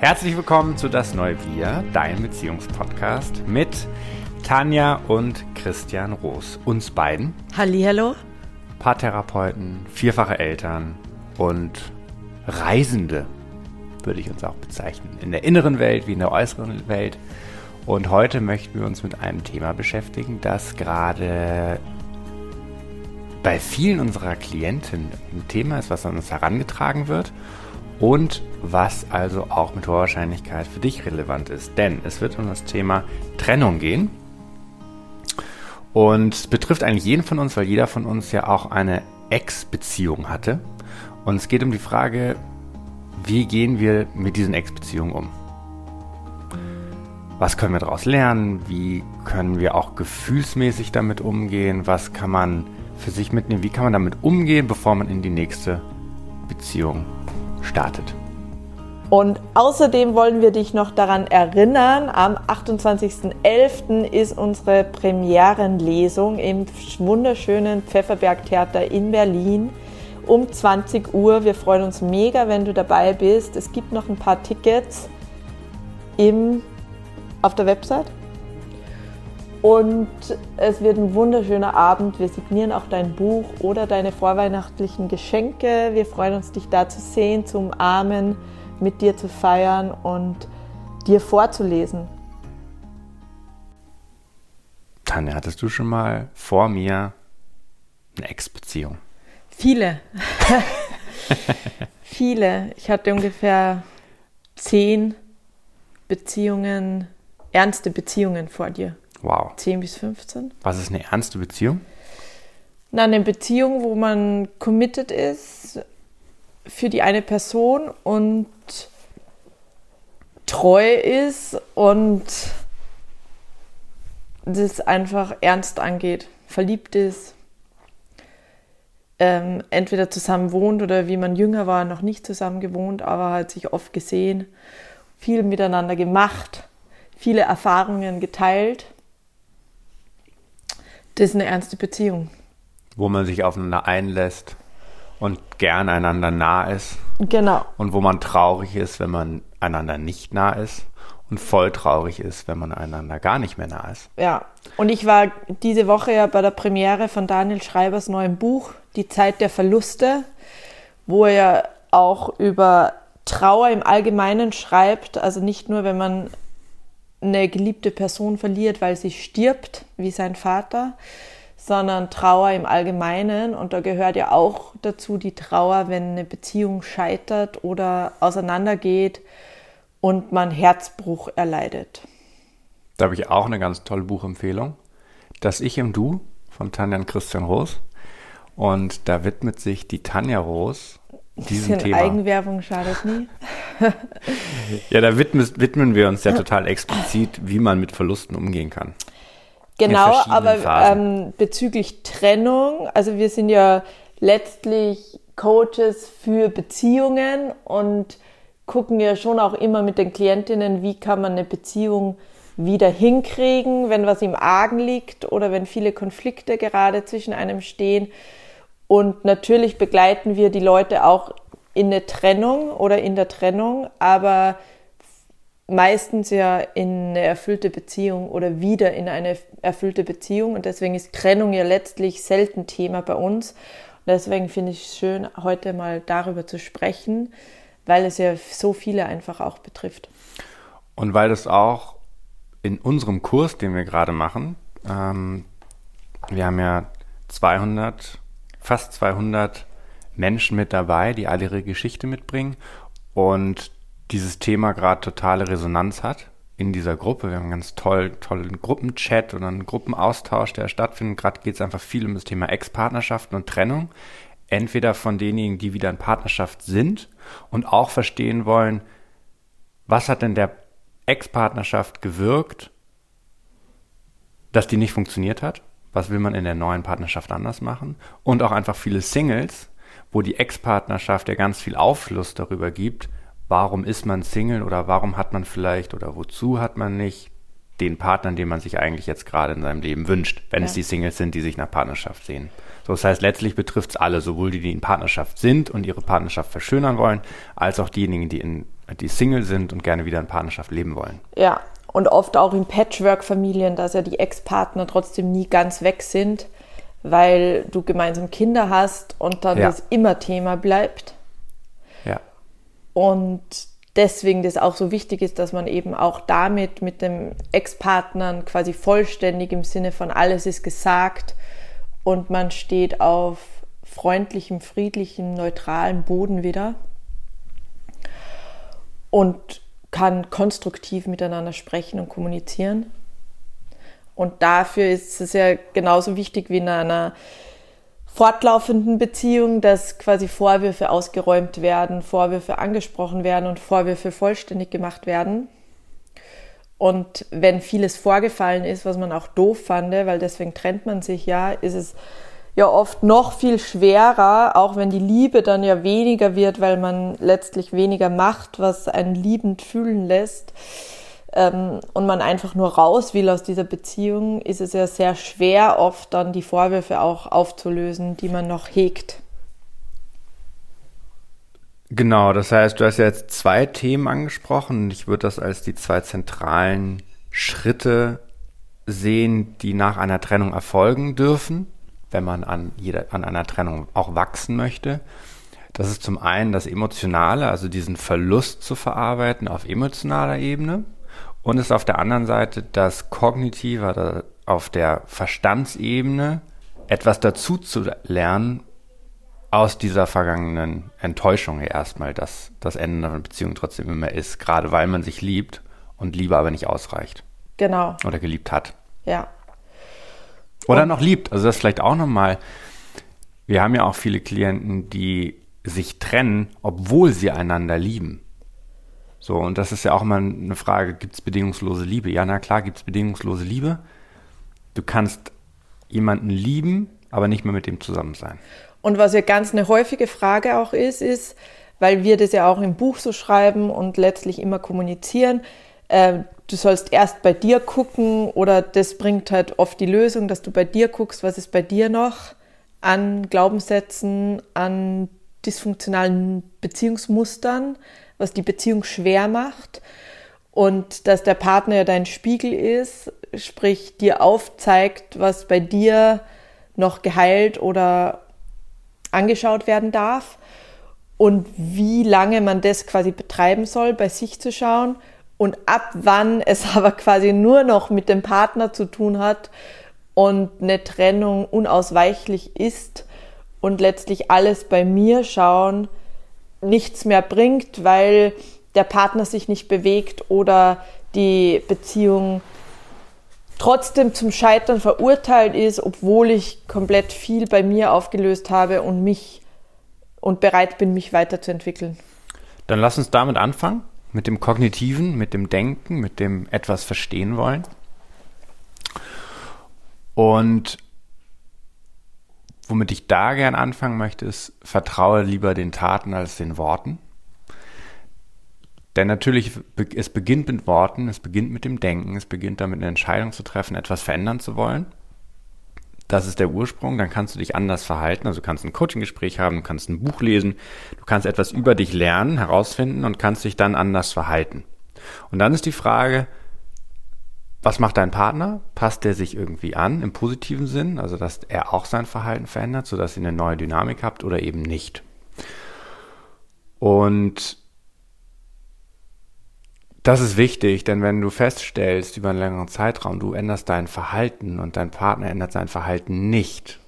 Herzlich willkommen zu Das Neue Wir, dein Beziehungspodcast mit Tanja und Christian Roos, uns beiden. Hallihallo. Paartherapeuten, vierfache Eltern und Reisende, würde ich uns auch bezeichnen. In der inneren Welt wie in der äußeren Welt. Und heute möchten wir uns mit einem Thema beschäftigen, das gerade bei vielen unserer Klienten ein Thema ist, was an uns herangetragen wird und was also auch mit hoher Wahrscheinlichkeit für dich relevant ist. Denn es wird um das Thema Trennung gehen. Und betrifft eigentlich jeden von uns, weil jeder von uns ja auch eine Ex-Beziehung hatte. Und es geht um die Frage, wie gehen wir mit diesen Ex-Beziehungen um? Was können wir daraus lernen? Wie können wir auch gefühlsmäßig damit umgehen? Was kann man für sich mitnehmen? Wie kann man damit umgehen, bevor man in die nächste Beziehung startet. Und außerdem wollen wir dich noch daran erinnern, am 28.11. ist unsere Premierenlesung im wunderschönen Pfefferberg-Theater in Berlin um 20 Uhr. Wir freuen uns mega, wenn du dabei bist. Es gibt noch ein paar Tickets im, auf der Website. Und es wird ein wunderschöner Abend. Wir signieren auch dein Buch oder deine vorweihnachtlichen Geschenke. Wir freuen uns, dich da zu sehen, zu umarmen, mit dir zu feiern und dir vorzulesen. Tanja, hattest du schon mal vor mir eine Ex-Beziehung? Viele. Viele. Ich hatte ungefähr zehn Beziehungen, ernste Beziehungen vor dir. Wow. 10 bis 15. Was ist eine ernste Beziehung? Na, eine Beziehung, wo man committed ist für die eine Person und treu ist und das einfach ernst angeht, verliebt ist, ähm, entweder zusammen wohnt oder wie man jünger war, noch nicht zusammen gewohnt, aber hat sich oft gesehen, viel miteinander gemacht, viele Erfahrungen geteilt das ist eine ernste Beziehung. Wo man sich aufeinander einlässt und gern einander nah ist. Genau. Und wo man traurig ist, wenn man einander nicht nah ist. Und voll traurig ist, wenn man einander gar nicht mehr nah ist. Ja. Und ich war diese Woche ja bei der Premiere von Daniel Schreibers neuem Buch, Die Zeit der Verluste, wo er auch über Trauer im Allgemeinen schreibt. Also nicht nur, wenn man eine geliebte Person verliert, weil sie stirbt, wie sein Vater, sondern Trauer im Allgemeinen. Und da gehört ja auch dazu die Trauer, wenn eine Beziehung scheitert oder auseinandergeht und man Herzbruch erleidet. Da habe ich auch eine ganz tolle Buchempfehlung. Das Ich im Du von Tanja und Christian Roos. Und da widmet sich die Tanja Roos diesem Thema. Eigenwerbung schadet nie. ja, da widmen, widmen wir uns ja total explizit, wie man mit Verlusten umgehen kann. Genau, aber ähm, bezüglich Trennung, also wir sind ja letztlich Coaches für Beziehungen und gucken ja schon auch immer mit den Klientinnen, wie kann man eine Beziehung wieder hinkriegen, wenn was im Argen liegt oder wenn viele Konflikte gerade zwischen einem stehen. Und natürlich begleiten wir die Leute auch in eine Trennung oder in der Trennung, aber meistens ja in eine erfüllte Beziehung oder wieder in eine erfüllte Beziehung. Und deswegen ist Trennung ja letztlich selten Thema bei uns. Und deswegen finde ich es schön, heute mal darüber zu sprechen, weil es ja so viele einfach auch betrifft. Und weil das auch in unserem Kurs, den wir gerade machen, ähm, wir haben ja 200 fast 200 Menschen mit dabei, die alle ihre Geschichte mitbringen und dieses Thema gerade totale Resonanz hat in dieser Gruppe. Wir haben einen ganz toll, tollen Gruppenchat oder einen Gruppenaustausch, der stattfindet. Gerade geht es einfach viel um das Thema Ex-Partnerschaften und Trennung. Entweder von denjenigen, die wieder in Partnerschaft sind und auch verstehen wollen, was hat denn der Ex-Partnerschaft gewirkt, dass die nicht funktioniert hat was will man in der neuen Partnerschaft anders machen und auch einfach viele Singles, wo die Ex-Partnerschaft ja ganz viel Aufschluss darüber gibt, warum ist man Single oder warum hat man vielleicht oder wozu hat man nicht den Partner, den man sich eigentlich jetzt gerade in seinem Leben wünscht, wenn ja. es die Singles sind, die sich nach Partnerschaft sehen. So, das heißt, letztlich betrifft es alle, sowohl die, die in Partnerschaft sind und ihre Partnerschaft verschönern wollen, als auch diejenigen, die in die Single sind und gerne wieder in Partnerschaft leben wollen. Ja, und oft auch in Patchwork-Familien, dass ja die Ex-Partner trotzdem nie ganz weg sind, weil du gemeinsam Kinder hast und dann ja. das immer Thema bleibt. Ja. Und deswegen das auch so wichtig ist, dass man eben auch damit mit dem Ex-Partnern quasi vollständig im Sinne von alles ist gesagt und man steht auf freundlichem, friedlichem, neutralen Boden wieder und kann konstruktiv miteinander sprechen und kommunizieren. Und dafür ist es ja genauso wichtig wie in einer fortlaufenden Beziehung, dass quasi Vorwürfe ausgeräumt werden, Vorwürfe angesprochen werden und Vorwürfe vollständig gemacht werden. Und wenn vieles vorgefallen ist, was man auch doof fand, weil deswegen trennt man sich ja, ist es ja oft noch viel schwerer, auch wenn die Liebe dann ja weniger wird, weil man letztlich weniger macht, was einen liebend fühlen lässt ähm, und man einfach nur raus will aus dieser Beziehung, ist es ja sehr schwer, oft dann die Vorwürfe auch aufzulösen, die man noch hegt. Genau, das heißt, du hast ja jetzt zwei Themen angesprochen. Ich würde das als die zwei zentralen Schritte sehen, die nach einer Trennung erfolgen dürfen, wenn man an, jeder, an einer Trennung auch wachsen möchte. Das ist zum einen das Emotionale, also diesen Verlust zu verarbeiten auf emotionaler Ebene und ist auf der anderen Seite das Kognitive, auf der Verstandsebene etwas dazu zu lernen aus dieser vergangenen Enttäuschung erstmal, dass das Ende einer Beziehung trotzdem immer ist, gerade weil man sich liebt und Liebe aber nicht ausreicht. Genau. Oder geliebt hat. Ja. Oder noch liebt. Also das vielleicht auch nochmal. Wir haben ja auch viele Klienten, die sich trennen, obwohl sie einander lieben. So, und das ist ja auch immer eine Frage, gibt es bedingungslose Liebe? Ja, na klar, gibt es bedingungslose Liebe. Du kannst jemanden lieben, aber nicht mehr mit dem zusammen sein. Und was ja ganz eine häufige Frage auch ist, ist, weil wir das ja auch im Buch so schreiben und letztlich immer kommunizieren, äh, du sollst erst bei dir gucken oder das bringt halt oft die Lösung, dass du bei dir guckst, was ist bei dir noch an Glaubenssätzen, an dysfunktionalen Beziehungsmustern, was die Beziehung schwer macht. Und dass der Partner ja dein Spiegel ist, sprich dir aufzeigt, was bei dir noch geheilt oder angeschaut werden darf. Und wie lange man das quasi betreiben soll, bei sich zu schauen und ab wann es aber quasi nur noch mit dem Partner zu tun hat und eine Trennung unausweichlich ist und letztlich alles bei mir schauen, nichts mehr bringt, weil der Partner sich nicht bewegt oder die Beziehung trotzdem zum Scheitern verurteilt ist, obwohl ich komplett viel bei mir aufgelöst habe und mich und bereit bin, mich weiterzuentwickeln. Dann lass uns damit anfangen, mit dem Kognitiven, mit dem Denken, mit dem etwas verstehen wollen. Und Womit ich da gern anfangen möchte, ist, vertraue lieber den Taten als den Worten. Denn natürlich, es beginnt mit Worten, es beginnt mit dem Denken, es beginnt damit eine Entscheidung zu treffen, etwas verändern zu wollen. Das ist der Ursprung, dann kannst du dich anders verhalten. Also du kannst ein Coaching-Gespräch haben, du kannst ein Buch lesen, du kannst etwas über dich lernen, herausfinden und kannst dich dann anders verhalten. Und dann ist die Frage, was macht dein Partner? Passt der sich irgendwie an im positiven Sinn, also dass er auch sein Verhalten verändert, sodass ihr eine neue Dynamik habt oder eben nicht? Und das ist wichtig, denn wenn du feststellst über einen längeren Zeitraum, du änderst dein Verhalten und dein Partner ändert sein Verhalten nicht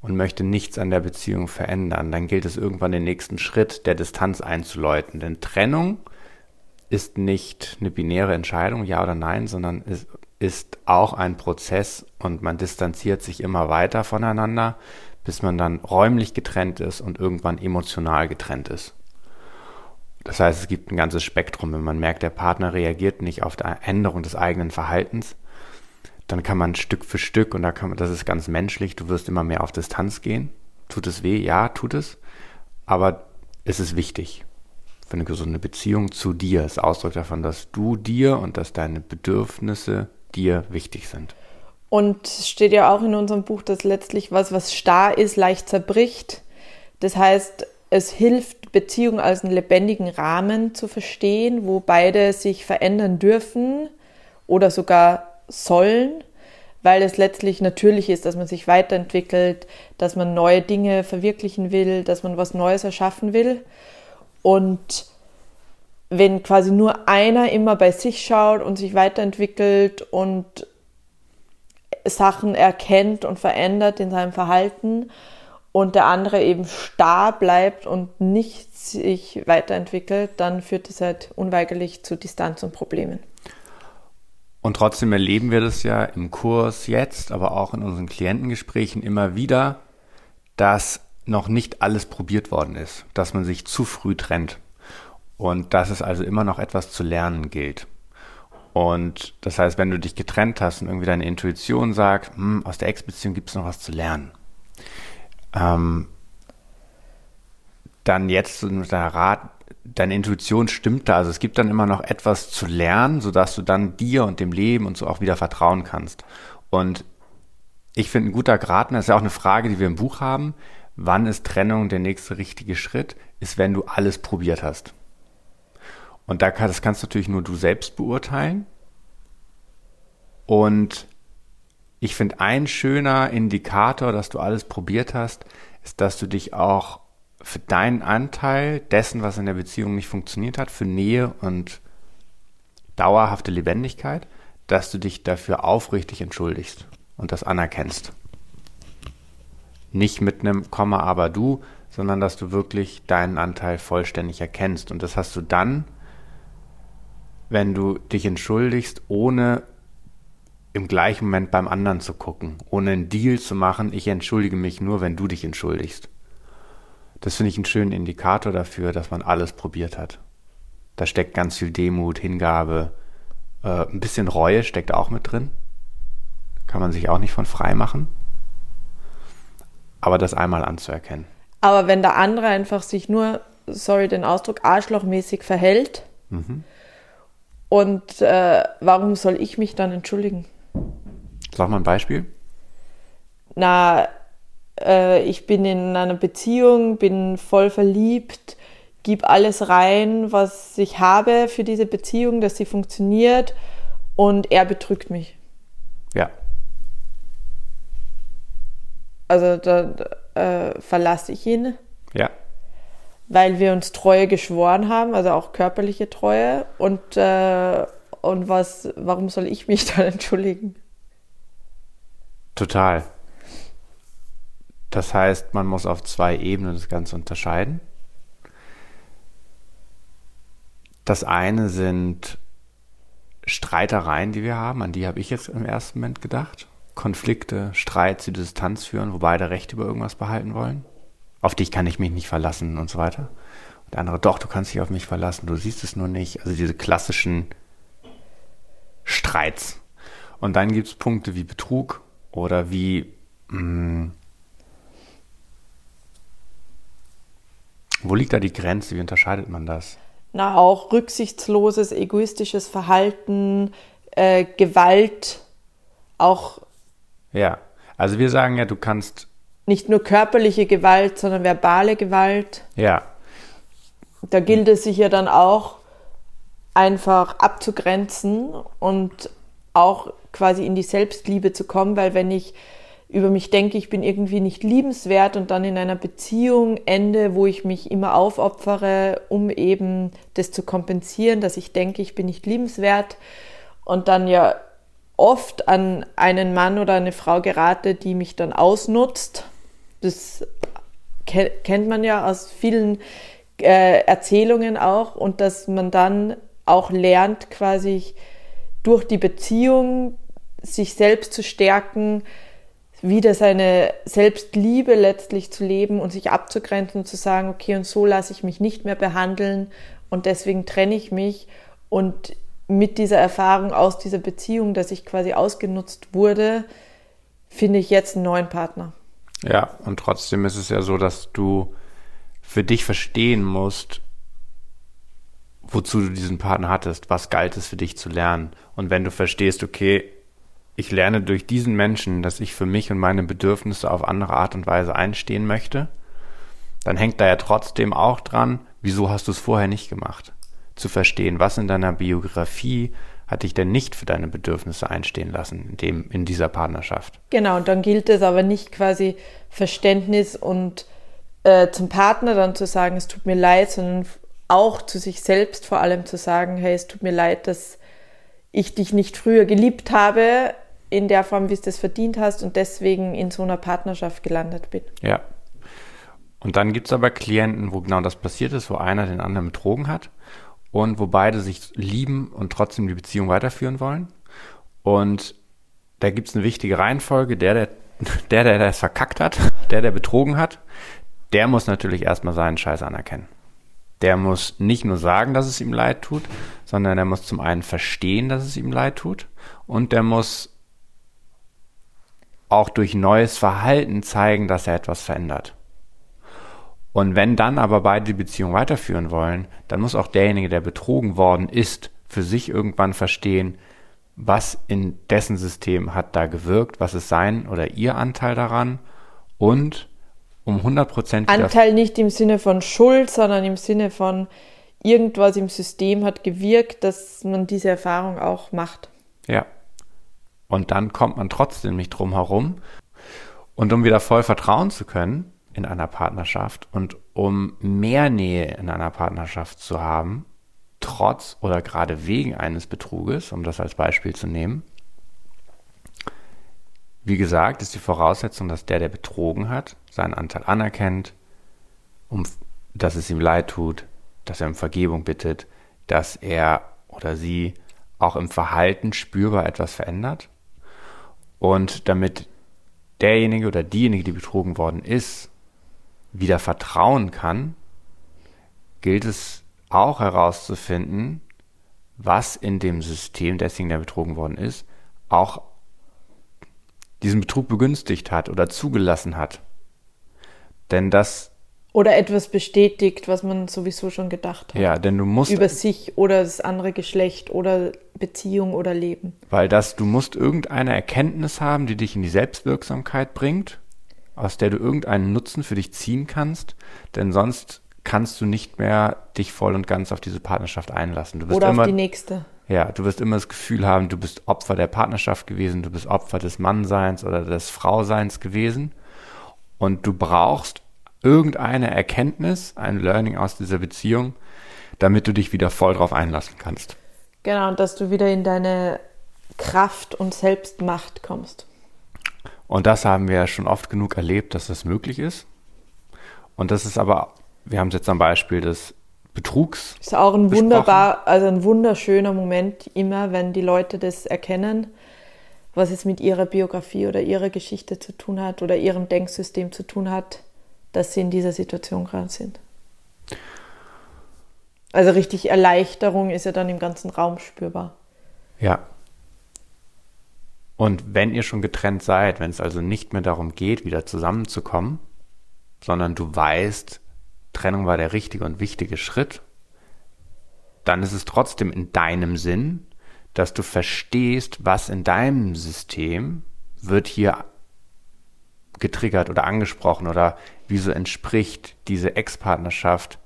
und möchte nichts an der Beziehung verändern, dann gilt es irgendwann den nächsten Schritt der Distanz einzuläuten. Denn Trennung ist nicht eine binäre Entscheidung, ja oder nein, sondern es ist auch ein Prozess und man distanziert sich immer weiter voneinander, bis man dann räumlich getrennt ist und irgendwann emotional getrennt ist. Das heißt, es gibt ein ganzes Spektrum. Wenn man merkt, der Partner reagiert nicht auf die Änderung des eigenen Verhaltens, dann kann man Stück für Stück, und da kann man, das ist ganz menschlich, du wirst immer mehr auf Distanz gehen. Tut es weh? Ja, tut es. Aber es ist wichtig für eine gesunde Beziehung zu dir. Es ist Ausdruck davon, dass du dir und dass deine Bedürfnisse dir wichtig sind. Und steht ja auch in unserem Buch, dass letztlich was, was starr ist, leicht zerbricht. Das heißt, es hilft, Beziehung als einen lebendigen Rahmen zu verstehen, wo beide sich verändern dürfen oder sogar sollen, weil es letztlich natürlich ist, dass man sich weiterentwickelt, dass man neue Dinge verwirklichen will, dass man was Neues erschaffen will. Und wenn quasi nur einer immer bei sich schaut und sich weiterentwickelt und Sachen erkennt und verändert in seinem Verhalten und der andere eben starr bleibt und nicht sich weiterentwickelt, dann führt das halt unweigerlich zu Distanz und Problemen. Und trotzdem erleben wir das ja im Kurs jetzt, aber auch in unseren Klientengesprächen immer wieder, dass noch nicht alles probiert worden ist, dass man sich zu früh trennt und dass es also immer noch etwas zu lernen gilt. Und das heißt, wenn du dich getrennt hast und irgendwie deine Intuition sagt, hm, aus der Ex-Beziehung gibt es noch was zu lernen, ähm, dann jetzt der Rat, deine Intuition stimmt da. Also es gibt dann immer noch etwas zu lernen, sodass du dann dir und dem Leben und so auch wieder vertrauen kannst. Und ich finde, ein guter Gradner, das ist ja auch eine Frage, die wir im Buch haben, wann ist Trennung der nächste richtige Schritt, ist, wenn du alles probiert hast. Und da kann, das kannst natürlich nur du selbst beurteilen. Und ich finde, ein schöner Indikator, dass du alles probiert hast, ist, dass du dich auch für deinen Anteil dessen, was in der Beziehung nicht funktioniert hat, für Nähe und dauerhafte Lebendigkeit, dass du dich dafür aufrichtig entschuldigst und das anerkennst. Nicht mit einem Komma, aber du, sondern dass du wirklich deinen Anteil vollständig erkennst. Und das hast du dann, wenn du dich entschuldigst, ohne im gleichen Moment beim anderen zu gucken, ohne einen Deal zu machen, ich entschuldige mich nur, wenn du dich entschuldigst. Das finde ich einen schönen Indikator dafür, dass man alles probiert hat. Da steckt ganz viel Demut, Hingabe, äh, ein bisschen Reue steckt auch mit drin. Kann man sich auch nicht von frei machen. Aber das einmal anzuerkennen. Aber wenn der andere einfach sich nur, sorry den Ausdruck, arschlochmäßig verhält, mhm. und äh, warum soll ich mich dann entschuldigen? Sag mal ein Beispiel. Na, äh, ich bin in einer Beziehung, bin voll verliebt, gib alles rein, was ich habe für diese Beziehung, dass sie funktioniert und er betrügt mich. Ja. Also da äh, verlasse ich ihn. Ja. Weil wir uns Treue geschworen haben, also auch körperliche Treue. Und, äh, und was, warum soll ich mich dann entschuldigen? Total. Das heißt, man muss auf zwei Ebenen das Ganze unterscheiden. Das eine sind Streitereien, die wir haben, an die habe ich jetzt im ersten Moment gedacht. Konflikte, Streits, die Distanz führen, wo beide Recht über irgendwas behalten wollen. Auf dich kann ich mich nicht verlassen und so weiter. Und der andere, doch, du kannst dich auf mich verlassen, du siehst es nur nicht. Also diese klassischen Streits. Und dann gibt es Punkte wie Betrug oder wie mh, mm, Wo liegt da die Grenze? Wie unterscheidet man das? Na, auch rücksichtsloses, egoistisches Verhalten, äh, Gewalt, auch. Ja, also wir sagen ja, du kannst. Nicht nur körperliche Gewalt, sondern verbale Gewalt. Ja. Da gilt es sich ja dann auch einfach abzugrenzen und auch quasi in die Selbstliebe zu kommen, weil wenn ich über mich denke, ich bin irgendwie nicht liebenswert und dann in einer Beziehung ende, wo ich mich immer aufopfere, um eben das zu kompensieren, dass ich denke, ich bin nicht liebenswert und dann ja oft an einen Mann oder eine Frau gerate, die mich dann ausnutzt. Das kennt man ja aus vielen äh, Erzählungen auch und dass man dann auch lernt, quasi durch die Beziehung sich selbst zu stärken, wieder seine Selbstliebe letztlich zu leben und sich abzugrenzen und zu sagen, okay, und so lasse ich mich nicht mehr behandeln und deswegen trenne ich mich und mit dieser Erfahrung aus dieser Beziehung, dass ich quasi ausgenutzt wurde, finde ich jetzt einen neuen Partner. Ja, und trotzdem ist es ja so, dass du für dich verstehen musst, wozu du diesen Partner hattest, was galt es für dich zu lernen. Und wenn du verstehst, okay, ich lerne durch diesen Menschen, dass ich für mich und meine Bedürfnisse auf andere Art und Weise einstehen möchte, dann hängt da ja trotzdem auch dran, wieso hast du es vorher nicht gemacht? Zu verstehen, was in deiner Biografie hat dich denn nicht für deine Bedürfnisse einstehen lassen in, dem, in dieser Partnerschaft? Genau, und dann gilt es aber nicht quasi Verständnis und äh, zum Partner dann zu sagen, es tut mir leid, sondern auch zu sich selbst vor allem zu sagen, hey, es tut mir leid, dass ich dich nicht früher geliebt habe in der Form, wie es das verdient hast und deswegen in so einer Partnerschaft gelandet bin. Ja. Und dann gibt es aber Klienten, wo genau das passiert ist, wo einer den anderen betrogen hat und wo beide sich lieben und trotzdem die Beziehung weiterführen wollen. Und da gibt es eine wichtige Reihenfolge. Der, der, der, der das verkackt hat, der, der betrogen hat, der muss natürlich erstmal seinen Scheiß anerkennen. Der muss nicht nur sagen, dass es ihm leid tut, sondern der muss zum einen verstehen, dass es ihm leid tut und der muss auch durch neues Verhalten zeigen, dass er etwas verändert. Und wenn dann aber beide die Beziehung weiterführen wollen, dann muss auch derjenige, der betrogen worden ist, für sich irgendwann verstehen, was in dessen System hat da gewirkt, was ist sein oder ihr Anteil daran und um 100 Prozent. Anteil nicht im Sinne von Schuld, sondern im Sinne von irgendwas im System hat gewirkt, dass man diese Erfahrung auch macht. Ja. Und dann kommt man trotzdem nicht drum herum. Und um wieder voll vertrauen zu können in einer Partnerschaft und um mehr Nähe in einer Partnerschaft zu haben, trotz oder gerade wegen eines Betruges, um das als Beispiel zu nehmen, wie gesagt, ist die Voraussetzung, dass der, der betrogen hat, seinen Anteil anerkennt, um, dass es ihm leid tut, dass er um Vergebung bittet, dass er oder sie auch im Verhalten spürbar etwas verändert. Und damit derjenige oder diejenige, die betrogen worden ist, wieder vertrauen kann, gilt es auch herauszufinden, was in dem System desjenigen, der betrogen worden ist, auch diesen Betrug begünstigt hat oder zugelassen hat. Denn das. Oder etwas bestätigt, was man sowieso schon gedacht hat. Ja, denn du musst. Über sich oder das andere Geschlecht oder Beziehung oder Leben. Weil das, du musst irgendeine Erkenntnis haben, die dich in die Selbstwirksamkeit bringt, aus der du irgendeinen Nutzen für dich ziehen kannst, denn sonst kannst du nicht mehr dich voll und ganz auf diese Partnerschaft einlassen. Du wirst oder immer, auf die nächste. Ja, du wirst immer das Gefühl haben, du bist Opfer der Partnerschaft gewesen, du bist Opfer des Mannseins oder des Frauseins gewesen. Und du brauchst irgendeine Erkenntnis, ein Learning aus dieser Beziehung, damit du dich wieder voll drauf einlassen kannst. Genau, und dass du wieder in deine Kraft und Selbstmacht kommst. Und das haben wir ja schon oft genug erlebt, dass das möglich ist. Und das ist aber, wir haben es jetzt am Beispiel des Betrugs. Ist auch ein besprochen. wunderbar, also ein wunderschöner Moment immer, wenn die Leute das erkennen, was es mit ihrer Biografie oder ihrer Geschichte zu tun hat oder ihrem Denksystem zu tun hat, dass sie in dieser Situation gerade sind. Also richtig Erleichterung ist ja dann im ganzen Raum spürbar. Ja. Und wenn ihr schon getrennt seid, wenn es also nicht mehr darum geht, wieder zusammenzukommen, sondern du weißt, Trennung war der richtige und wichtige Schritt, dann ist es trotzdem in deinem Sinn, dass du verstehst, was in deinem System wird hier getriggert oder angesprochen oder wieso entspricht diese Ex-Partnerschaft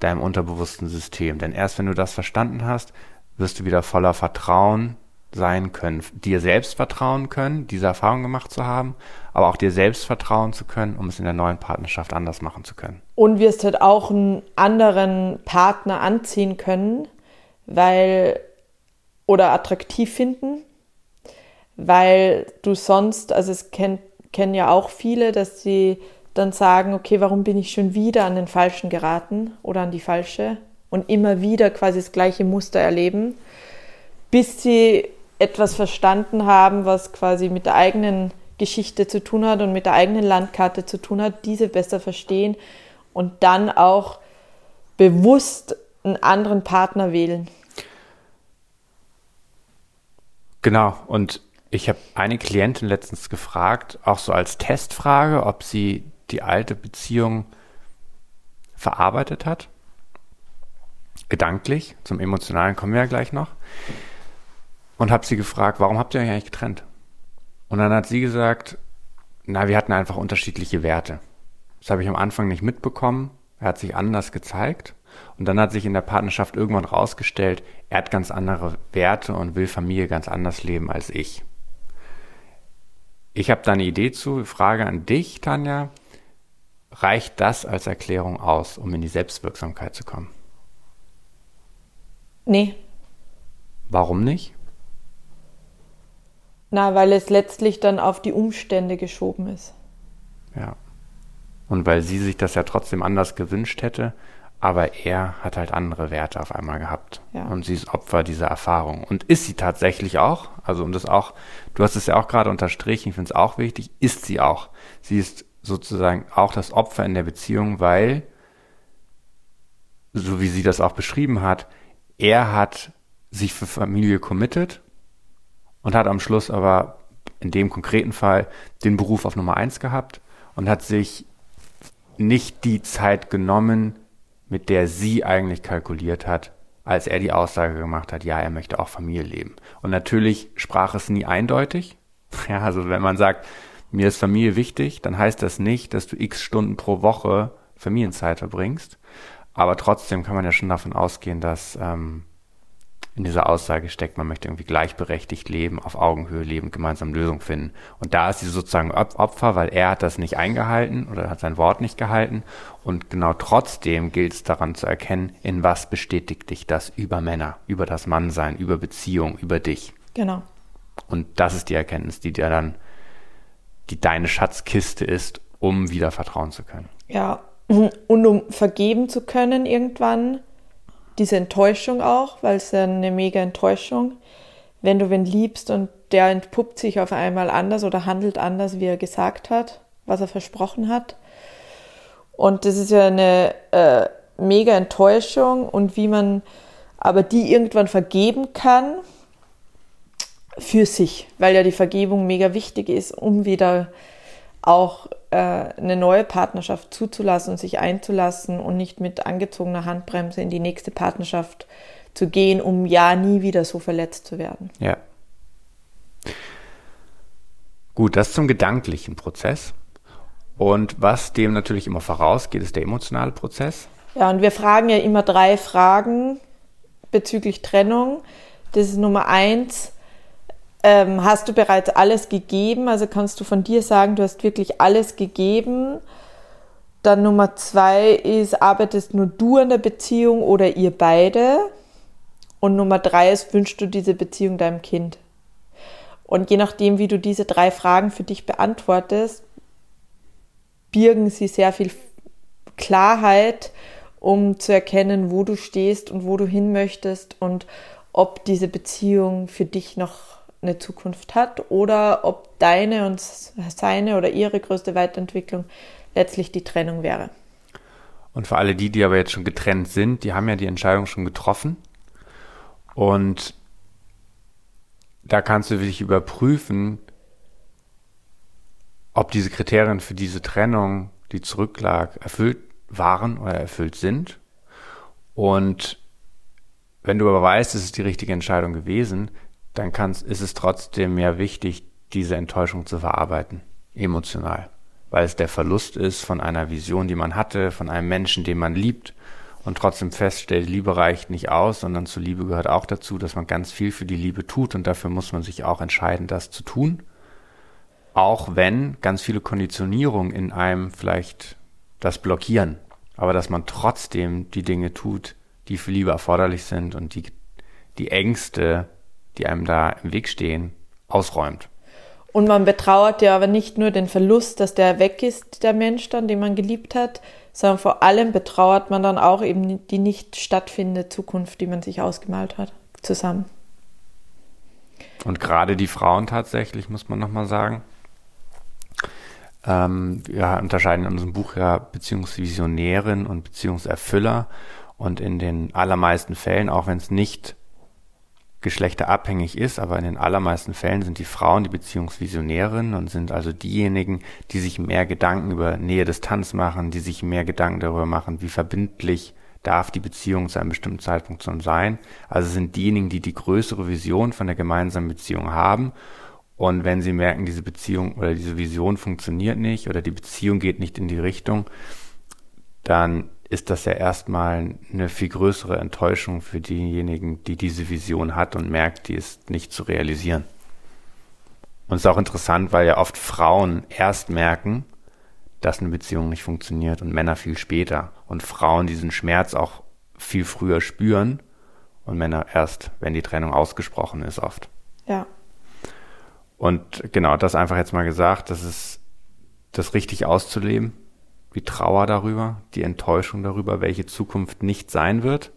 deinem unterbewussten System. Denn erst wenn du das verstanden hast, wirst du wieder voller Vertrauen sein können, dir selbst vertrauen können, diese Erfahrung gemacht zu haben, aber auch dir selbst vertrauen zu können, um es in der neuen Partnerschaft anders machen zu können. Und wirst halt auch einen anderen Partner anziehen können, weil oder attraktiv finden, weil du sonst, also es kennt, kennen ja auch viele, dass sie dann sagen, okay, warum bin ich schon wieder an den Falschen geraten oder an die Falsche und immer wieder quasi das gleiche Muster erleben, bis sie etwas verstanden haben, was quasi mit der eigenen Geschichte zu tun hat und mit der eigenen Landkarte zu tun hat, diese besser verstehen und dann auch bewusst einen anderen Partner wählen. Genau, und ich habe eine Klientin letztens gefragt, auch so als Testfrage, ob sie die alte Beziehung verarbeitet hat. Gedanklich, zum Emotionalen kommen wir ja gleich noch und habe sie gefragt, warum habt ihr euch eigentlich getrennt? Und dann hat sie gesagt, na, wir hatten einfach unterschiedliche Werte. Das habe ich am Anfang nicht mitbekommen. Er hat sich anders gezeigt. Und dann hat sich in der Partnerschaft irgendwann rausgestellt, er hat ganz andere Werte und will Familie ganz anders leben als ich. Ich habe da eine Idee zu. Frage an dich, Tanja. Reicht das als Erklärung aus, um in die Selbstwirksamkeit zu kommen? Nee. Warum nicht? Na, weil es letztlich dann auf die Umstände geschoben ist. Ja. Und weil sie sich das ja trotzdem anders gewünscht hätte, aber er hat halt andere Werte auf einmal gehabt. Ja. Und sie ist Opfer dieser Erfahrung. Und ist sie tatsächlich auch, also um das auch, du hast es ja auch gerade unterstrichen, ich finde es auch wichtig, ist sie auch. Sie ist sozusagen auch das Opfer in der Beziehung, weil, so wie sie das auch beschrieben hat, er hat sich für Familie committed und hat am Schluss aber in dem konkreten Fall den Beruf auf Nummer eins gehabt und hat sich nicht die Zeit genommen, mit der sie eigentlich kalkuliert hat, als er die Aussage gemacht hat, ja, er möchte auch Familie leben. Und natürlich sprach es nie eindeutig. Ja, also wenn man sagt, mir ist Familie wichtig, dann heißt das nicht, dass du x Stunden pro Woche Familienzeit verbringst. Aber trotzdem kann man ja schon davon ausgehen, dass ähm, in dieser Aussage steckt, man möchte irgendwie gleichberechtigt leben, auf Augenhöhe leben, gemeinsam Lösungen finden. Und da ist sie sozusagen Opfer, weil er hat das nicht eingehalten oder hat sein Wort nicht gehalten. Und genau trotzdem gilt es daran zu erkennen, in was bestätigt dich das über Männer, über das Mannsein, über Beziehung, über dich. Genau. Und das ist die Erkenntnis, die dir dann, die deine Schatzkiste ist, um wieder vertrauen zu können. Ja, und um vergeben zu können irgendwann, diese Enttäuschung auch, weil es ja eine mega Enttäuschung, wenn du wen liebst und der entpuppt sich auf einmal anders oder handelt anders, wie er gesagt hat, was er versprochen hat. Und das ist ja eine äh, mega Enttäuschung und wie man aber die irgendwann vergeben kann für sich, weil ja die Vergebung mega wichtig ist, um wieder auch äh, eine neue Partnerschaft zuzulassen und sich einzulassen und nicht mit angezogener Handbremse in die nächste Partnerschaft zu gehen, um ja nie wieder so verletzt zu werden. Ja. Gut, das zum gedanklichen Prozess. Und was dem natürlich immer vorausgeht, ist der emotionale Prozess. Ja, und wir fragen ja immer drei Fragen bezüglich Trennung. Das ist Nummer eins, ähm, hast du bereits alles gegeben? Also kannst du von dir sagen, du hast wirklich alles gegeben? Dann Nummer zwei ist, arbeitest nur du an der Beziehung oder ihr beide? Und Nummer drei ist, wünschst du diese Beziehung deinem Kind? Und je nachdem, wie du diese drei Fragen für dich beantwortest, birgen sie sehr viel Klarheit, um zu erkennen, wo du stehst und wo du hin möchtest und ob diese Beziehung für dich noch eine Zukunft hat oder ob deine und seine oder ihre größte Weiterentwicklung letztlich die Trennung wäre. Und für alle die, die aber jetzt schon getrennt sind, die haben ja die Entscheidung schon getroffen. Und da kannst du wirklich überprüfen, ob diese Kriterien für diese Trennung, die zurücklag, erfüllt waren oder erfüllt sind. Und wenn du aber weißt, es ist die richtige Entscheidung gewesen, dann kann's, ist es trotzdem ja wichtig, diese Enttäuschung zu verarbeiten, emotional. Weil es der Verlust ist von einer Vision, die man hatte, von einem Menschen, den man liebt und trotzdem feststellt, Liebe reicht nicht aus, sondern zur Liebe gehört auch dazu, dass man ganz viel für die Liebe tut und dafür muss man sich auch entscheiden, das zu tun. Auch wenn ganz viele Konditionierungen in einem vielleicht das blockieren, aber dass man trotzdem die Dinge tut, die für Liebe erforderlich sind und die, die Ängste die einem da im Weg stehen, ausräumt. Und man betrauert ja aber nicht nur den Verlust, dass der weg ist, der Mensch dann, den man geliebt hat, sondern vor allem betrauert man dann auch eben die nicht stattfindende Zukunft, die man sich ausgemalt hat, zusammen. Und gerade die Frauen tatsächlich, muss man nochmal sagen. Ähm, wir unterscheiden in unserem Buch ja Beziehungsvisionärin und Beziehungserfüller. Und in den allermeisten Fällen, auch wenn es nicht geschlechterabhängig ist, aber in den allermeisten Fällen sind die Frauen die Beziehungsvisionärinnen und sind also diejenigen, die sich mehr Gedanken über Nähe-Distanz machen, die sich mehr Gedanken darüber machen, wie verbindlich darf die Beziehung zu einem bestimmten Zeitpunkt schon sein. Also sind diejenigen, die die größere Vision von der gemeinsamen Beziehung haben Und wenn sie merken, diese Beziehung oder diese Vision funktioniert nicht oder die Beziehung geht nicht in die Richtung, dann ist das ja erstmal eine viel größere Enttäuschung für diejenigen, die diese Vision hat und merkt, die ist nicht zu realisieren. Und es ist auch interessant, weil ja oft Frauen erst merken, dass eine Beziehung nicht funktioniert und Männer viel später. Und Frauen diesen Schmerz auch viel früher spüren und Männer erst, wenn die Trennung ausgesprochen ist, oft. Ja. Und genau, das einfach jetzt mal gesagt, das ist das richtig auszuleben, die Trauer darüber, die Enttäuschung darüber, welche Zukunft nicht sein wird,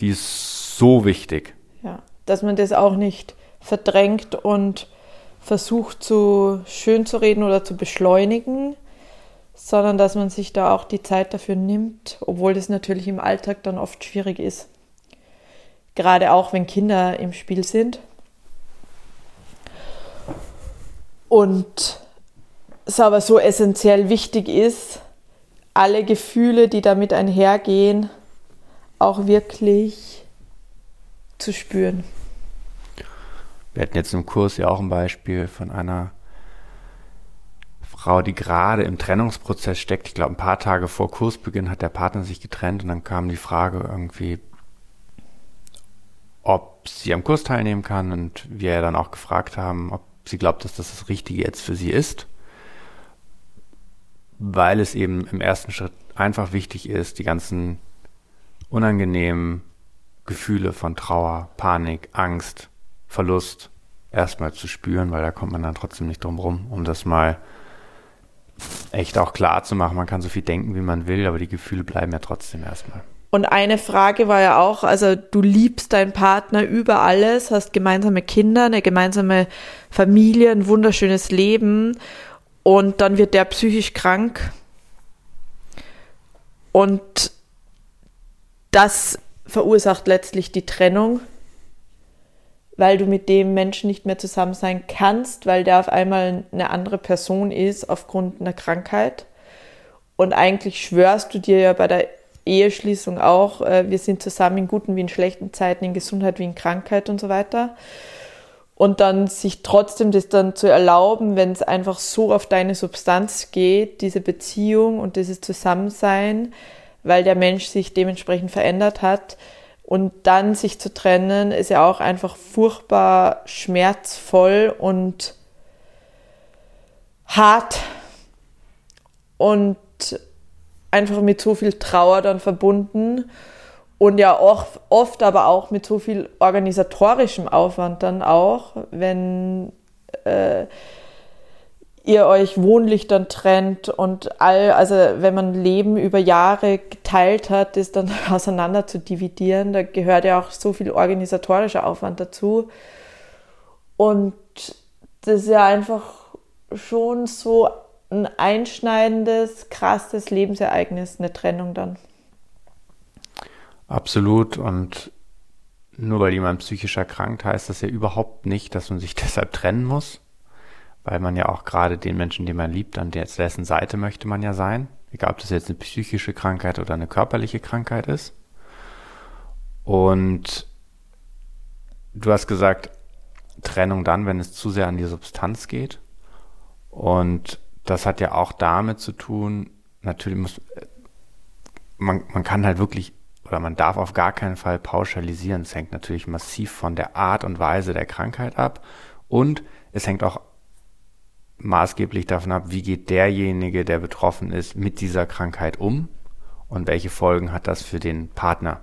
die ist so wichtig. Ja, dass man das auch nicht verdrängt und versucht, so schön zu reden oder zu beschleunigen, sondern dass man sich da auch die Zeit dafür nimmt, obwohl das natürlich im Alltag dann oft schwierig ist. Gerade auch, wenn Kinder im Spiel sind. Und es aber so essentiell wichtig ist, alle Gefühle, die damit einhergehen, auch wirklich zu spüren. Wir hatten jetzt im Kurs ja auch ein Beispiel von einer Frau, die gerade im Trennungsprozess steckt. Ich glaube, ein paar Tage vor Kursbeginn hat der Partner sich getrennt und dann kam die Frage irgendwie, ob sie am Kurs teilnehmen kann und wir dann auch gefragt haben, ob sie glaubt, dass das das Richtige jetzt für sie ist, weil es eben im ersten Schritt einfach wichtig ist, die ganzen unangenehmen Gefühle von Trauer, Panik, Angst, Verlust erstmal zu spüren, weil da kommt man dann trotzdem nicht drum rum, um das mal echt auch klar zu machen. Man kann so viel denken, wie man will, aber die Gefühle bleiben ja trotzdem erstmal. Und eine Frage war ja auch, also du liebst deinen Partner über alles, hast gemeinsame Kinder, eine gemeinsame Familie, ein wunderschönes Leben und dann wird der psychisch krank. Und das verursacht letztlich die Trennung, weil du mit dem Menschen nicht mehr zusammen sein kannst, weil der auf einmal eine andere Person ist aufgrund einer Krankheit. Und eigentlich schwörst du dir ja bei der Eheschließung auch, äh, wir sind zusammen in guten wie in schlechten Zeiten, in Gesundheit wie in Krankheit und so weiter. Und dann sich trotzdem das dann zu erlauben, wenn es einfach so auf deine Substanz geht, diese Beziehung und dieses Zusammensein, weil der Mensch sich dementsprechend verändert hat. Und dann sich zu trennen, ist ja auch einfach furchtbar schmerzvoll und hart. Und einfach mit so viel Trauer dann verbunden und ja auch, oft aber auch mit so viel organisatorischem Aufwand dann auch, wenn äh, ihr euch wohnlich dann trennt und all, also wenn man Leben über Jahre geteilt hat, das dann auseinander zu dividieren, da gehört ja auch so viel organisatorischer Aufwand dazu. Und das ist ja einfach schon so ein einschneidendes, krasses Lebensereignis, eine Trennung dann. Absolut. Und nur weil jemand psychisch erkrankt, heißt das ja überhaupt nicht, dass man sich deshalb trennen muss. Weil man ja auch gerade den Menschen, den man liebt, an dessen Seite möchte man ja sein. Egal, ob das jetzt eine psychische Krankheit oder eine körperliche Krankheit ist. Und du hast gesagt, Trennung dann, wenn es zu sehr an die Substanz geht. Und das hat ja auch damit zu tun, natürlich muss, man, man kann halt wirklich oder man darf auf gar keinen Fall pauschalisieren. Es hängt natürlich massiv von der Art und Weise der Krankheit ab und es hängt auch maßgeblich davon ab, wie geht derjenige, der betroffen ist, mit dieser Krankheit um und welche Folgen hat das für den Partner.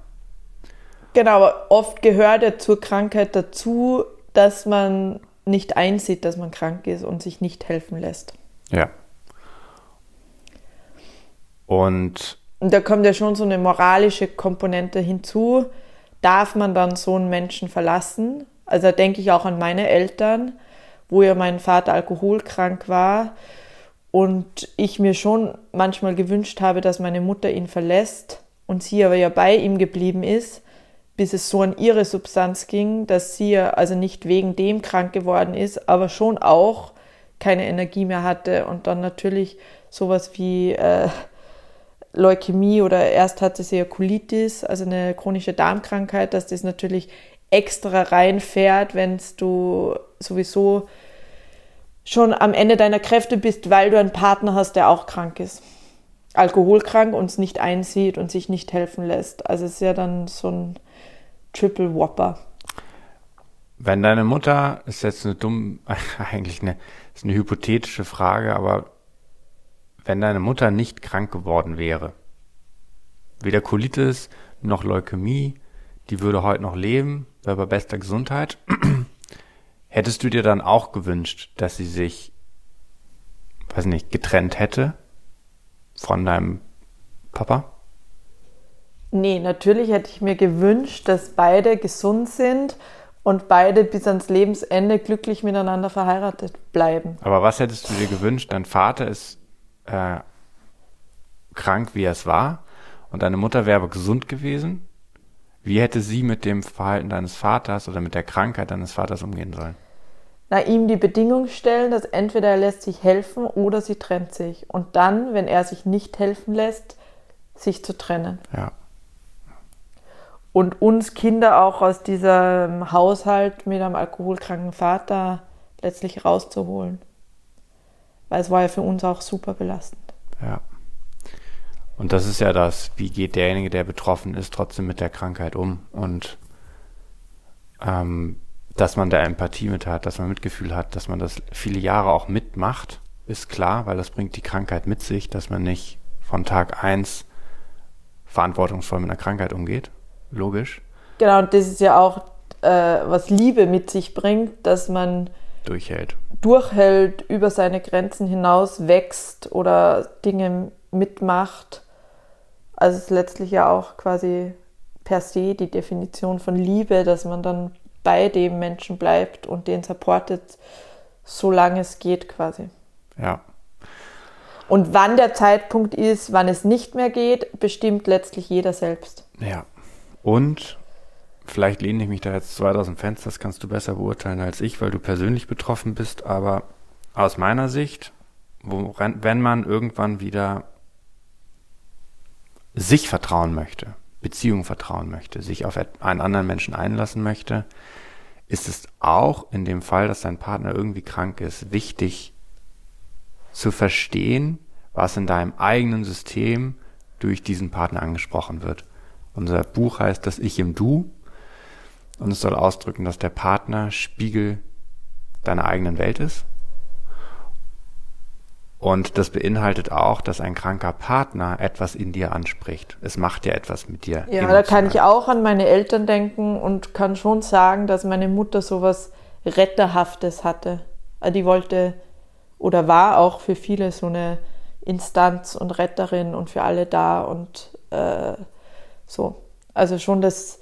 Genau, aber oft gehört ja zur Krankheit dazu, dass man nicht einsieht, dass man krank ist und sich nicht helfen lässt. Ja. Und, und da kommt ja schon so eine moralische Komponente hinzu. Darf man dann so einen Menschen verlassen? Also da denke ich auch an meine Eltern, wo ja mein Vater alkoholkrank war und ich mir schon manchmal gewünscht habe, dass meine Mutter ihn verlässt und sie aber ja bei ihm geblieben ist, bis es so an ihre Substanz ging, dass sie ja also nicht wegen dem krank geworden ist, aber schon auch keine Energie mehr hatte und dann natürlich sowas wie äh, Leukämie oder erst hatte sie ja Colitis, also eine chronische Darmkrankheit, dass das natürlich extra reinfährt, wenn du sowieso schon am Ende deiner Kräfte bist, weil du einen Partner hast, der auch krank ist. Alkoholkrank und es nicht einsieht und sich nicht helfen lässt. Also es ist ja dann so ein Triple Whopper. Wenn deine Mutter, ist jetzt eine dumm, eigentlich eine, ist eine hypothetische Frage, aber wenn deine Mutter nicht krank geworden wäre, weder Colitis noch Leukämie, die würde heute noch leben, wäre bei bester Gesundheit, hättest du dir dann auch gewünscht, dass sie sich, weiß nicht, getrennt hätte von deinem Papa? Nee, natürlich hätte ich mir gewünscht, dass beide gesund sind und beide bis ans Lebensende glücklich miteinander verheiratet bleiben. Aber was hättest du dir gewünscht? Dein Vater ist äh, krank, wie er es war, und deine Mutter wäre aber gesund gewesen. Wie hätte sie mit dem Verhalten deines Vaters oder mit der Krankheit deines Vaters umgehen sollen? Na, ihm die Bedingung stellen, dass entweder er lässt sich helfen oder sie trennt sich. Und dann, wenn er sich nicht helfen lässt, sich zu trennen. Ja und uns Kinder auch aus diesem Haushalt mit einem alkoholkranken Vater letztlich rauszuholen. Weil es war ja für uns auch super belastend. Ja. Und das ist ja das, wie geht derjenige, der betroffen ist, trotzdem mit der Krankheit um und ähm, dass man da Empathie mit hat, dass man Mitgefühl hat, dass man das viele Jahre auch mitmacht, ist klar, weil das bringt die Krankheit mit sich, dass man nicht von Tag eins verantwortungsvoll mit einer Krankheit umgeht logisch. Genau, und das ist ja auch, äh, was Liebe mit sich bringt, dass man durchhält. Durchhält, über seine Grenzen hinaus wächst oder Dinge mitmacht. Also es ist letztlich ja auch quasi per se die Definition von Liebe, dass man dann bei dem Menschen bleibt und den supportet, solange es geht quasi. Ja. Und wann der Zeitpunkt ist, wann es nicht mehr geht, bestimmt letztlich jeder selbst. Ja. Und vielleicht lehne ich mich da jetzt 2000 Fenster, das kannst du besser beurteilen als ich, weil du persönlich betroffen bist, aber aus meiner Sicht, woran, wenn man irgendwann wieder sich vertrauen möchte, Beziehung vertrauen möchte, sich auf einen anderen Menschen einlassen möchte, ist es auch in dem Fall, dass dein Partner irgendwie krank ist, wichtig zu verstehen, was in deinem eigenen System durch diesen Partner angesprochen wird. Unser Buch heißt Das Ich im Du und es soll ausdrücken, dass der Partner Spiegel deiner eigenen Welt ist. Und das beinhaltet auch, dass ein kranker Partner etwas in dir anspricht. Es macht ja etwas mit dir. Ja, emotional. da kann ich auch an meine Eltern denken und kann schon sagen, dass meine Mutter sowas Retterhaftes hatte. Die wollte oder war auch für viele so eine Instanz und Retterin und für alle da und äh, so. Also schon, dass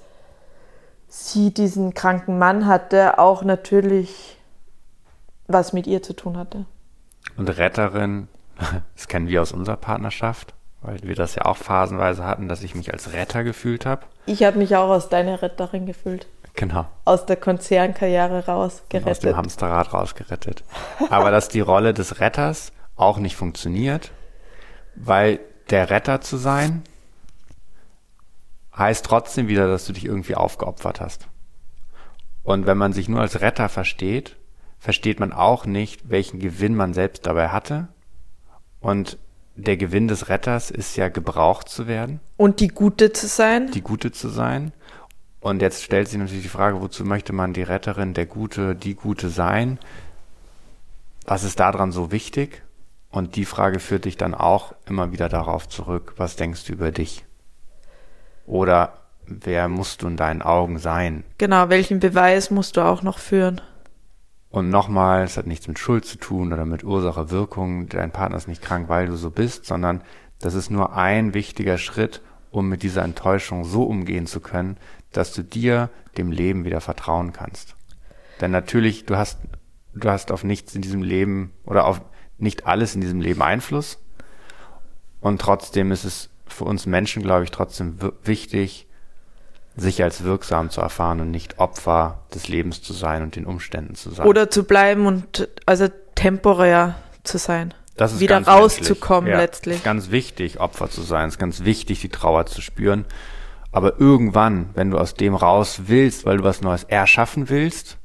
sie diesen kranken Mann hatte, auch natürlich was mit ihr zu tun hatte. Und Retterin, das kennen wir aus unserer Partnerschaft, weil wir das ja auch phasenweise hatten, dass ich mich als Retter gefühlt habe. Ich habe mich auch als deine Retterin gefühlt. Genau. Aus der Konzernkarriere rausgerettet. Aus dem Hamsterrad rausgerettet. Aber dass die Rolle des Retters auch nicht funktioniert, weil der Retter zu sein heißt trotzdem wieder, dass du dich irgendwie aufgeopfert hast. Und wenn man sich nur als Retter versteht, versteht man auch nicht, welchen Gewinn man selbst dabei hatte. Und der Gewinn des Retters ist ja gebraucht zu werden. Und die Gute zu sein. Die Gute zu sein. Und jetzt stellt sich natürlich die Frage, wozu möchte man die Retterin, der Gute, die Gute sein? Was ist daran so wichtig? Und die Frage führt dich dann auch immer wieder darauf zurück, was denkst du über dich? Oder wer musst du in deinen Augen sein? Genau, welchen Beweis musst du auch noch führen? Und nochmal, es hat nichts mit Schuld zu tun oder mit Ursache, Wirkung. Dein Partner ist nicht krank, weil du so bist, sondern das ist nur ein wichtiger Schritt, um mit dieser Enttäuschung so umgehen zu können, dass du dir, dem Leben wieder vertrauen kannst. Denn natürlich, du hast, du hast auf nichts in diesem Leben oder auf nicht alles in diesem Leben Einfluss. Und trotzdem ist es für uns Menschen, glaube ich, trotzdem wichtig, sich als wirksam zu erfahren und nicht Opfer des Lebens zu sein und den Umständen zu sein. Oder zu bleiben und also temporär zu sein. Das ist wieder rauszukommen ja, letztlich. Ist ganz wichtig, Opfer zu sein. Es ist ganz wichtig, die Trauer zu spüren. Aber irgendwann, wenn du aus dem raus willst, weil du was Neues erschaffen willst,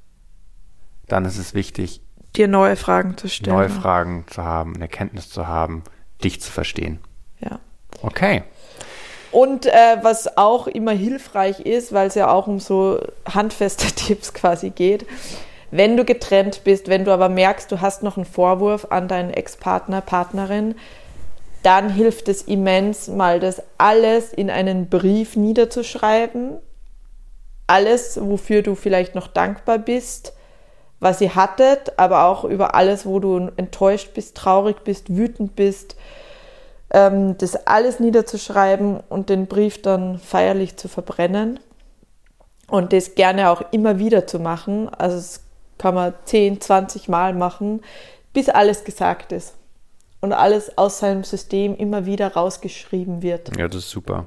dann ist es wichtig, dir neue Fragen zu stellen. Neue Fragen zu haben, eine Kenntnis zu haben, dich zu verstehen. Ja. Okay. Und äh, was auch immer hilfreich ist, weil es ja auch um so handfeste Tipps quasi geht, wenn du getrennt bist, wenn du aber merkst, du hast noch einen Vorwurf an deinen Ex-Partner, Partnerin, dann hilft es immens, mal das alles in einen Brief niederzuschreiben. Alles, wofür du vielleicht noch dankbar bist, was ihr hattet, aber auch über alles, wo du enttäuscht bist, traurig bist, wütend bist, ähm, das alles niederzuschreiben und den Brief dann feierlich zu verbrennen und das gerne auch immer wieder zu machen. Also es kann man 10, 20 Mal machen, bis alles gesagt ist und alles aus seinem System immer wieder rausgeschrieben wird. Ja, das ist super.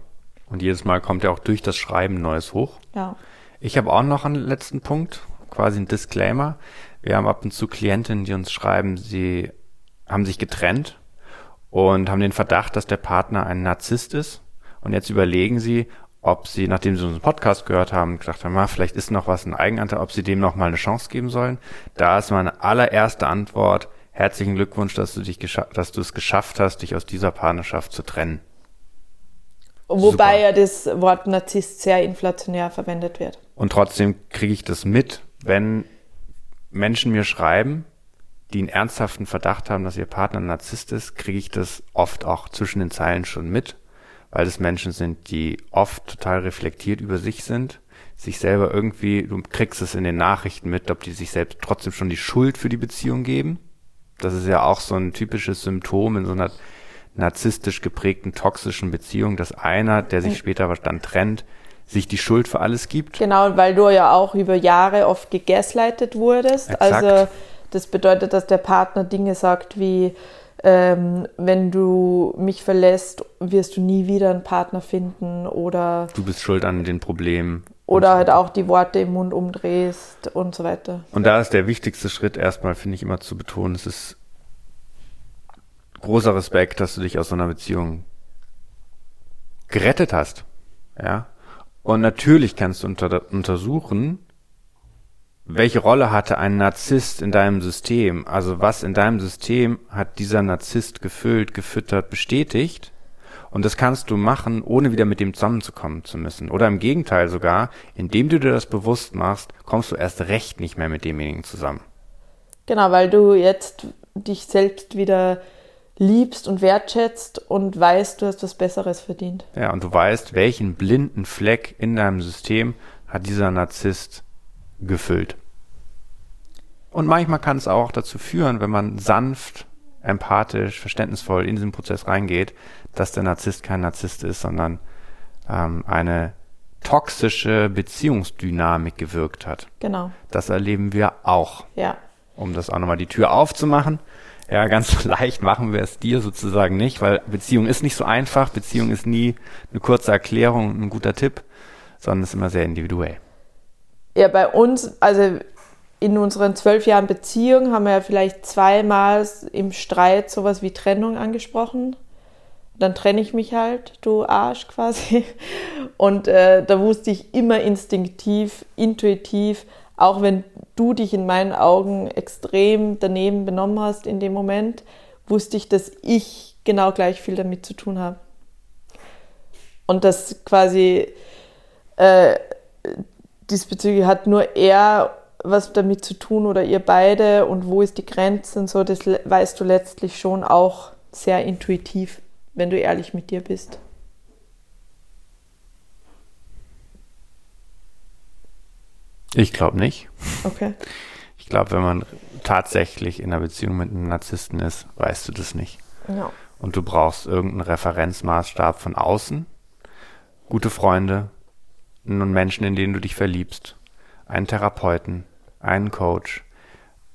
Und jedes Mal kommt ja auch durch das Schreiben Neues hoch. Ja. Ich habe auch noch einen letzten Punkt, quasi ein Disclaimer. Wir haben ab und zu Klientinnen, die uns schreiben, sie haben sich getrennt und haben den Verdacht, dass der Partner ein Narzisst ist. Und jetzt überlegen sie, ob sie, nachdem sie unseren Podcast gehört haben, gedacht haben, ah, vielleicht ist noch was ein Eigenanteil, ob sie dem noch mal eine Chance geben sollen. Da ist meine allererste Antwort, herzlichen Glückwunsch, dass du dich dass du es geschafft hast, dich aus dieser Partnerschaft zu trennen. Wobei ja das Wort Narzisst sehr inflationär verwendet wird. Und trotzdem kriege ich das mit, wenn Menschen mir schreiben, die einen ernsthaften Verdacht haben, dass ihr Partner ein Narzisst ist, kriege ich das oft auch zwischen den Zeilen schon mit weil es Menschen sind, die oft total reflektiert über sich sind, sich selber irgendwie, du kriegst es in den Nachrichten mit, ob die sich selbst trotzdem schon die Schuld für die Beziehung geben. Das ist ja auch so ein typisches Symptom in so einer narzisstisch geprägten, toxischen Beziehung, dass einer, der sich später dann trennt, sich die Schuld für alles gibt. Genau, weil du ja auch über Jahre oft gegaslightet wurdest. Exakt. Also das bedeutet, dass der Partner Dinge sagt wie, ähm, wenn du mich verlässt, wirst du nie wieder einen Partner finden oder. Du bist schuld an den Problemen. Oder so. halt auch die Worte im Mund umdrehst und so weiter. Und da ist der wichtigste Schritt erstmal, finde ich immer zu betonen, es ist großer Respekt, dass du dich aus so einer Beziehung gerettet hast. Ja. Und natürlich kannst du unter, untersuchen, welche Rolle hatte ein Narzisst in deinem System? Also was in deinem System hat dieser Narzisst gefüllt, gefüttert, bestätigt? Und das kannst du machen, ohne wieder mit dem zusammenzukommen zu müssen. Oder im Gegenteil sogar, indem du dir das bewusst machst, kommst du erst recht nicht mehr mit demjenigen zusammen. Genau, weil du jetzt dich selbst wieder liebst und wertschätzt und weißt, du hast was Besseres verdient. Ja, und du weißt, welchen blinden Fleck in deinem System hat dieser Narzisst gefüllt. Und manchmal kann es auch dazu führen, wenn man sanft, empathisch, verständnisvoll in diesen Prozess reingeht, dass der Narzisst kein Narzisst ist, sondern ähm, eine toxische Beziehungsdynamik gewirkt hat. Genau. Das erleben wir auch. Ja. Um das auch nochmal die Tür aufzumachen. Ja, ganz leicht machen wir es dir sozusagen nicht, weil Beziehung ist nicht so einfach. Beziehung ist nie eine kurze Erklärung, ein guter Tipp, sondern ist immer sehr individuell. Ja, bei uns, also in unseren zwölf Jahren Beziehung haben wir ja vielleicht zweimal im Streit sowas wie Trennung angesprochen. Dann trenne ich mich halt, du Arsch quasi. Und äh, da wusste ich immer instinktiv, intuitiv, auch wenn du dich in meinen Augen extrem daneben benommen hast in dem Moment, wusste ich, dass ich genau gleich viel damit zu tun habe. Und dass quasi äh, diesbezüglich hat nur er was damit zu tun oder ihr beide und wo ist die Grenze und so, das weißt du letztlich schon auch sehr intuitiv, wenn du ehrlich mit dir bist. Ich glaube nicht. Okay. Ich glaube, wenn man tatsächlich in einer Beziehung mit einem Narzissten ist, weißt du das nicht. Ja. Und du brauchst irgendeinen Referenzmaßstab von außen, gute Freunde, und Menschen, in denen du dich verliebst, einen Therapeuten, einen Coach,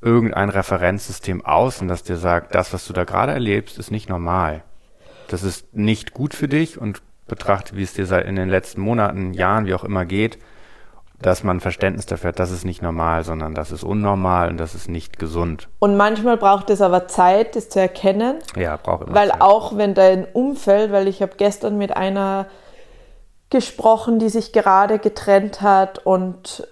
irgendein Referenzsystem außen, das dir sagt, das, was du da gerade erlebst, ist nicht normal. Das ist nicht gut für dich und betrachte, wie es dir seit in den letzten Monaten, Jahren, wie auch immer geht, dass man Verständnis dafür hat, das ist nicht normal, sondern das ist unnormal und das ist nicht gesund. Und manchmal braucht es aber Zeit, das zu erkennen. Ja, braucht immer Weil Zeit. auch wenn dein Umfeld, weil ich habe gestern mit einer gesprochen, die sich gerade getrennt hat und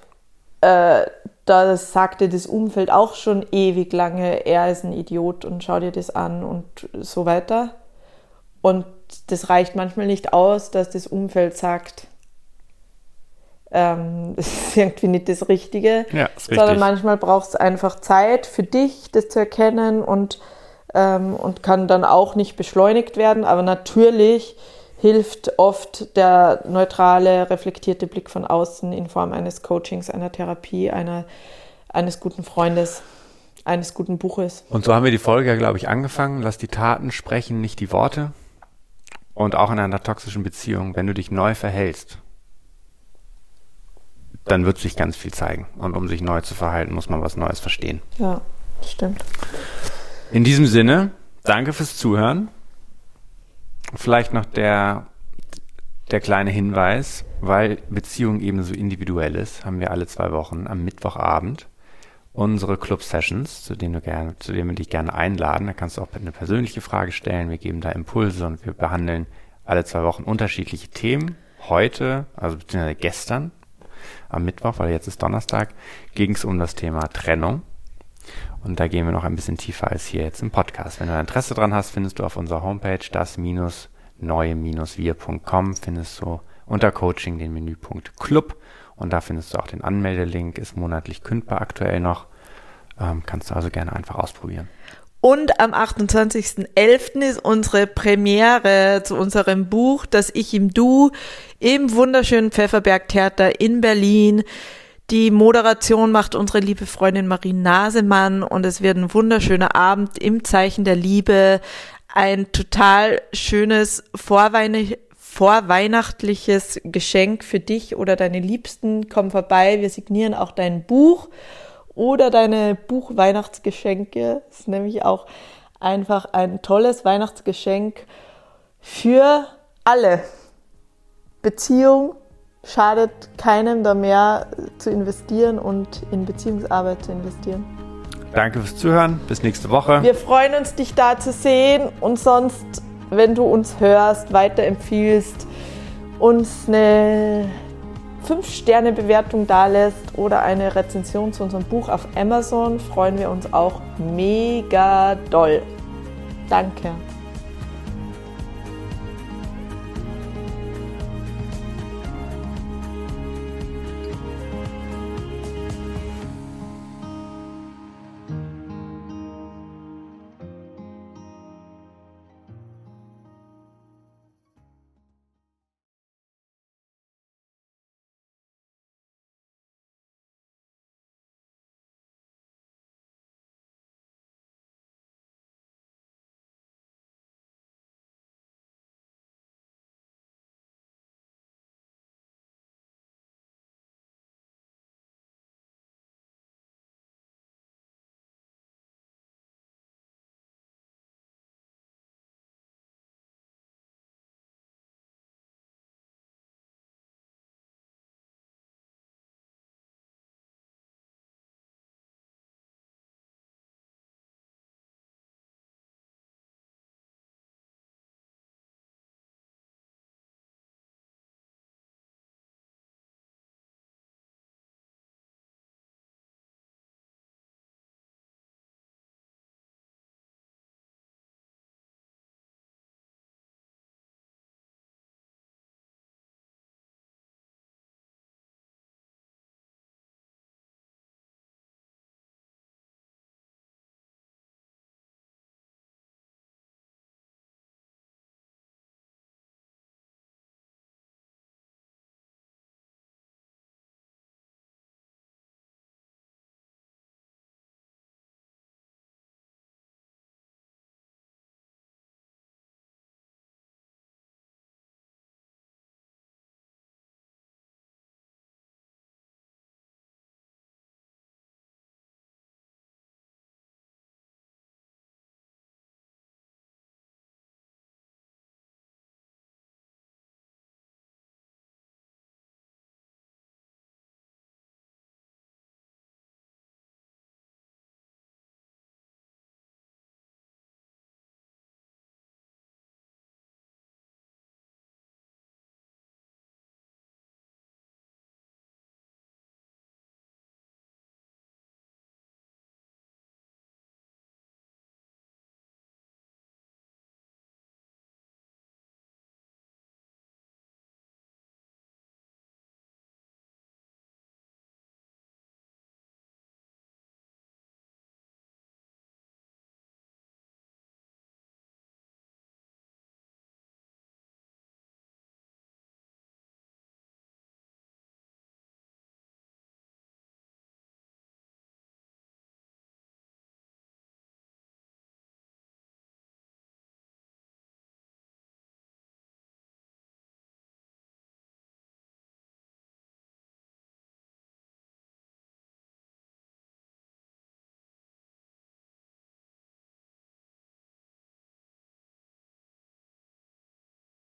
äh, da sagte das Umfeld auch schon ewig lange, er ist ein Idiot und schau dir das an und so weiter. Und das reicht manchmal nicht aus, dass das Umfeld sagt, ähm, das ist irgendwie nicht das Richtige, ja, sondern manchmal braucht es einfach Zeit für dich, das zu erkennen und, ähm, und kann dann auch nicht beschleunigt werden. Aber natürlich hilft oft der neutrale, reflektierte Blick von außen in Form eines Coachings, einer Therapie, einer, eines guten Freundes, eines guten Buches. Und so haben wir die Folge ja, glaube ich, angefangen. Lass die Taten sprechen, nicht die Worte. Und auch in einer toxischen Beziehung, wenn du dich neu verhältst, dann wird sich ganz viel zeigen. Und um sich neu zu verhalten, muss man was Neues verstehen. Ja, stimmt. In diesem Sinne, danke fürs Zuhören. Vielleicht noch der, der kleine Hinweis, weil Beziehung eben so individuell ist, haben wir alle zwei Wochen am Mittwochabend unsere Club-Sessions, zu denen, du gerne, zu denen wir dich gerne einladen. Da kannst du auch eine persönliche Frage stellen. Wir geben da Impulse und wir behandeln alle zwei Wochen unterschiedliche Themen. Heute, also beziehungsweise gestern, am Mittwoch, weil jetzt ist Donnerstag, ging es um das Thema Trennung. Und da gehen wir noch ein bisschen tiefer als hier jetzt im Podcast. Wenn du Interesse dran hast, findest du auf unserer Homepage das-neue-wir.com, findest du unter Coaching den Menüpunkt Club und da findest du auch den Anmeldelink, ist monatlich kündbar aktuell noch. Ähm, kannst du also gerne einfach ausprobieren. Und am 28.11. ist unsere Premiere zu unserem Buch, das Ich im Du, im wunderschönen Pfefferberg Theater in Berlin. Die Moderation macht unsere liebe Freundin Marie Nasemann und es wird ein wunderschöner Abend im Zeichen der Liebe. Ein total schönes Vorweihnacht vorweihnachtliches Geschenk für dich oder deine Liebsten. Komm vorbei, wir signieren auch dein Buch oder deine Buchweihnachtsgeschenke. Das ist nämlich auch einfach ein tolles Weihnachtsgeschenk für alle. Beziehung schadet keinem da mehr zu investieren und in Beziehungsarbeit zu investieren. Danke fürs Zuhören. Bis nächste Woche. Wir freuen uns, dich da zu sehen und sonst wenn du uns hörst, weiterempfiehlst, uns eine 5-Sterne-Bewertung dalässt oder eine Rezension zu unserem Buch auf Amazon, freuen wir uns auch mega doll. Danke.